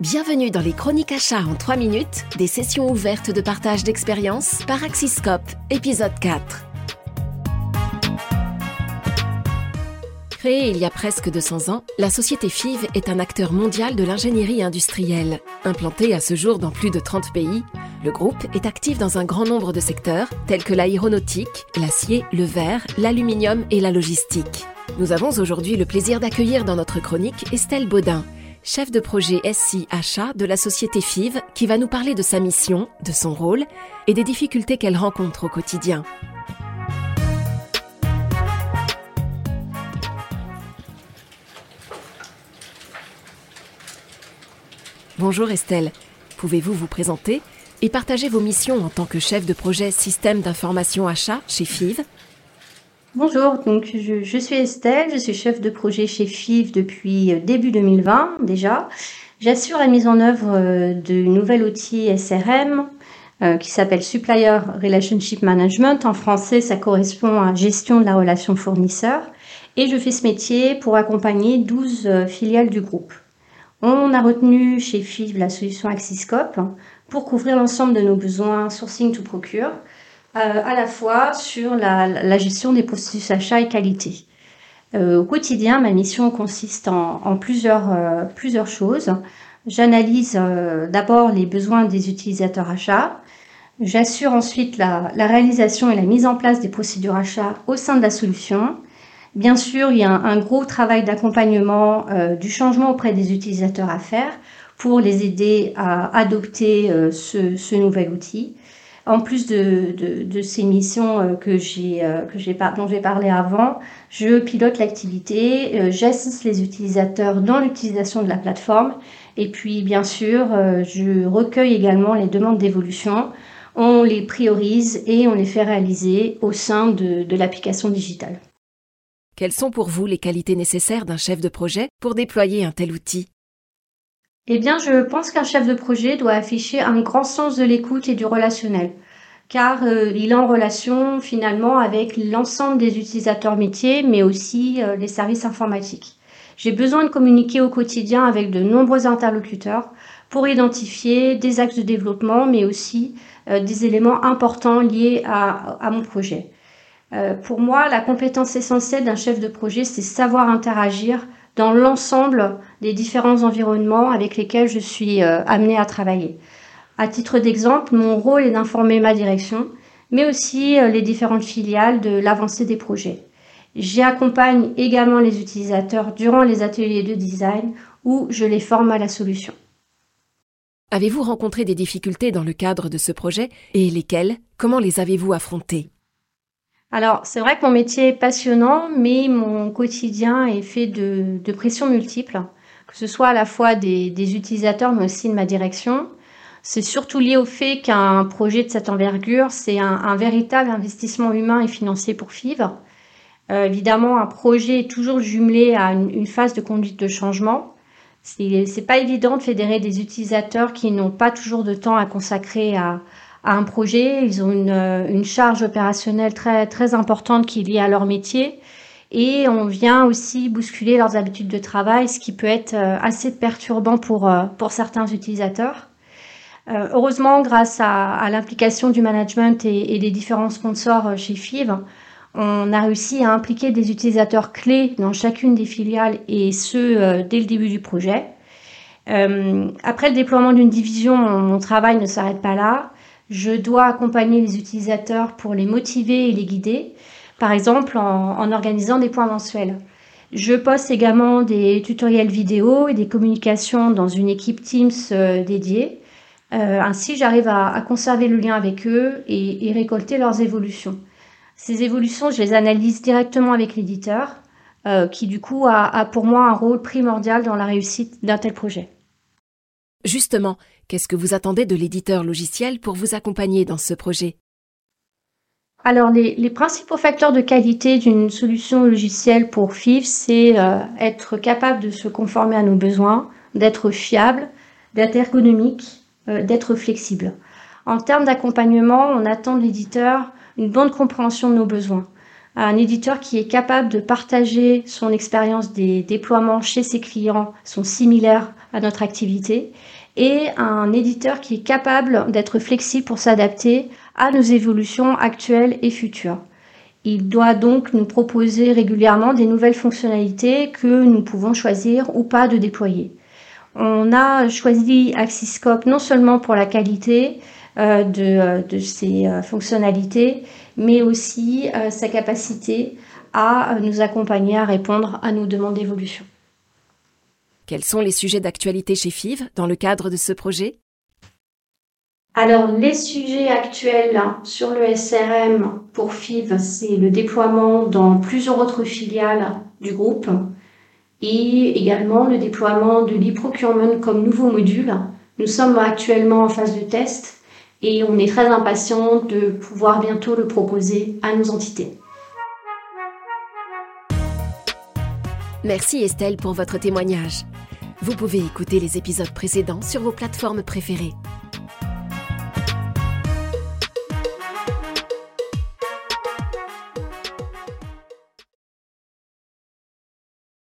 Bienvenue dans les chroniques achats en 3 minutes, des sessions ouvertes de partage d'expériences par Axiscope, épisode 4. Créée il y a presque 200 ans, la société FIV est un acteur mondial de l'ingénierie industrielle. Implanté à ce jour dans plus de 30 pays, le groupe est actif dans un grand nombre de secteurs tels que l'aéronautique, l'acier, le verre, l'aluminium et la logistique. Nous avons aujourd'hui le plaisir d'accueillir dans notre chronique Estelle Baudin, chef de projet SI Achat de la société FIV, qui va nous parler de sa mission, de son rôle et des difficultés qu'elle rencontre au quotidien. Bonjour Estelle, pouvez-vous vous présenter et partager vos missions en tant que chef de projet système d'information achat chez FIV Bonjour, donc je, suis Estelle, je suis chef de projet chez FIV depuis euh, début 2020 déjà. J'assure la mise en œuvre euh, de nouvel outil SRM euh, qui s'appelle Supplier Relationship Management. En français, ça correspond à gestion de la relation fournisseur. Et je fais ce métier pour accompagner 12 filiales du groupe. On a retenu chez FIV la solution Axiscope pour couvrir l'ensemble de nos besoins sourcing to procure à la fois sur la, gestion des processus achats et qualité. Euh, au quotidien, ma mission consiste en, plusieurs, euh, plusieurs choses. J'analyse d'abord les besoins des utilisateurs achats. J'assure ensuite la, réalisation et la mise en place des procédures achats au sein de la solution. Bien sûr, il y a un, gros travail d'accompagnement du changement auprès des utilisateurs à faire pour les aider à adopter ce nouvel outil en plus de, ces missions euh, que j'ai, euh, que j'ai, dont j'ai parlé avant, je pilote l'activité, euh, j'assiste les utilisateurs dans l'utilisation de la plateforme et puis bien sûr, je recueille également les demandes d'évolution. On les priorise et on les fait réaliser au sein de, de l'application digitale. Quelles sont pour vous les qualités nécessaires d'un chef de projet pour déployer un tel outil? Eh bien, je pense qu'un chef de projet doit afficher un grand sens de l'écoute et du relationnel, car euh, il est en relation finalement avec l'ensemble des utilisateurs métiers, mais aussi euh, les services informatiques. J'ai besoin de communiquer au quotidien avec de nombreux interlocuteurs pour identifier des axes de développement, mais aussi euh, des éléments importants liés à, à mon projet. pour moi, la compétence essentielle d'un chef de projet, c'est savoir interagir dans l'ensemble des différents environnements avec lesquels je suis euh, amenée à travailler. À titre d'exemple, mon rôle est d'informer ma direction, mais aussi euh, les différentes filiales de l'avancée des projets. J'accompagne également les utilisateurs durant les ateliers de design où je les forme à la solution. Avez-vous rencontré des difficultés dans le cadre de ce projet et lesquelles? Comment les avez-vous affrontées? Alors, c'est vrai que mon métier est passionnant, mais mon quotidien est fait de, pressions multiples, que ce soit à la fois des, utilisateurs, mais aussi de ma direction. C'est surtout lié au fait qu'un projet de cette envergure, c'est un, véritable investissement humain et financier pour FIV. Euh, évidemment, un projet est toujours jumelé à une, phase de conduite de changement. C'est pas évident de fédérer des utilisateurs qui n'ont pas toujours de temps à consacrer à, à un projet. Ils ont une, euh, une, charge opérationnelle très, très importante qui est liée à leur métier. Et on vient aussi bousculer leurs habitudes de travail, ce qui peut être euh, assez perturbant pour, euh, pour certains utilisateurs. heureusement, grâce à, à l'implication du management et, et, des différents sponsors chez FIV, on a réussi à impliquer des utilisateurs clés dans chacune des filiales et ce, dès le début du projet. Après le déploiement d'une division, mon travail ne s'arrête pas là. Je dois accompagner les utilisateurs pour les motiver et les guider, par exemple en, organisant des points mensuels. Je poste également des tutoriels vidéo et des communications dans une équipe Teams euh, dédiée. Euh, ainsi, j'arrive à, conserver le lien avec eux et, récolter leurs évolutions. Ces évolutions, je les analyse directement avec l'éditeur, euh, qui du coup a pour moi un rôle primordial dans la réussite d'un tel projet. Justement, qu'est-ce que vous attendez de l'éditeur logiciel pour vous accompagner dans ce projet? Alors, les, principaux facteurs de qualité d'une solution logicielle pour FIF, c'est euh, être capable de se conformer à nos besoins, d'être fiable, d'être ergonomique, euh, d'être flexible. En termes d'accompagnement, on attend de l'éditeur une bonne compréhension de nos besoins. Un éditeur qui est capable de partager son expérience des déploiements chez ses clients sont similaires à notre activité et un éditeur qui est capable d'être flexible pour s'adapter à nos évolutions actuelles et futures. Il doit donc nous proposer régulièrement des nouvelles fonctionnalités que nous pouvons choisir ou pas de déployer. On a choisi Axiscope non seulement pour la qualité euh, de, euh, de, ses euh, fonctionnalités, mais aussi sa capacité à nous accompagner à répondre à nos demandes d'évolution. Quels sont les sujets d'actualité chez FIV dans le cadre de ce projet alors, les sujets actuels sur le SRM pour FIV, c'est le déploiement dans plusieurs autres filiales du groupe et également le déploiement de l'e-procurement comme nouveau module. Nous sommes actuellement en phase de test et on est très impatient de pouvoir bientôt le proposer à nos entités. Merci Estelle pour votre témoignage. Vous pouvez écouter les épisodes précédents sur vos plateformes préférées.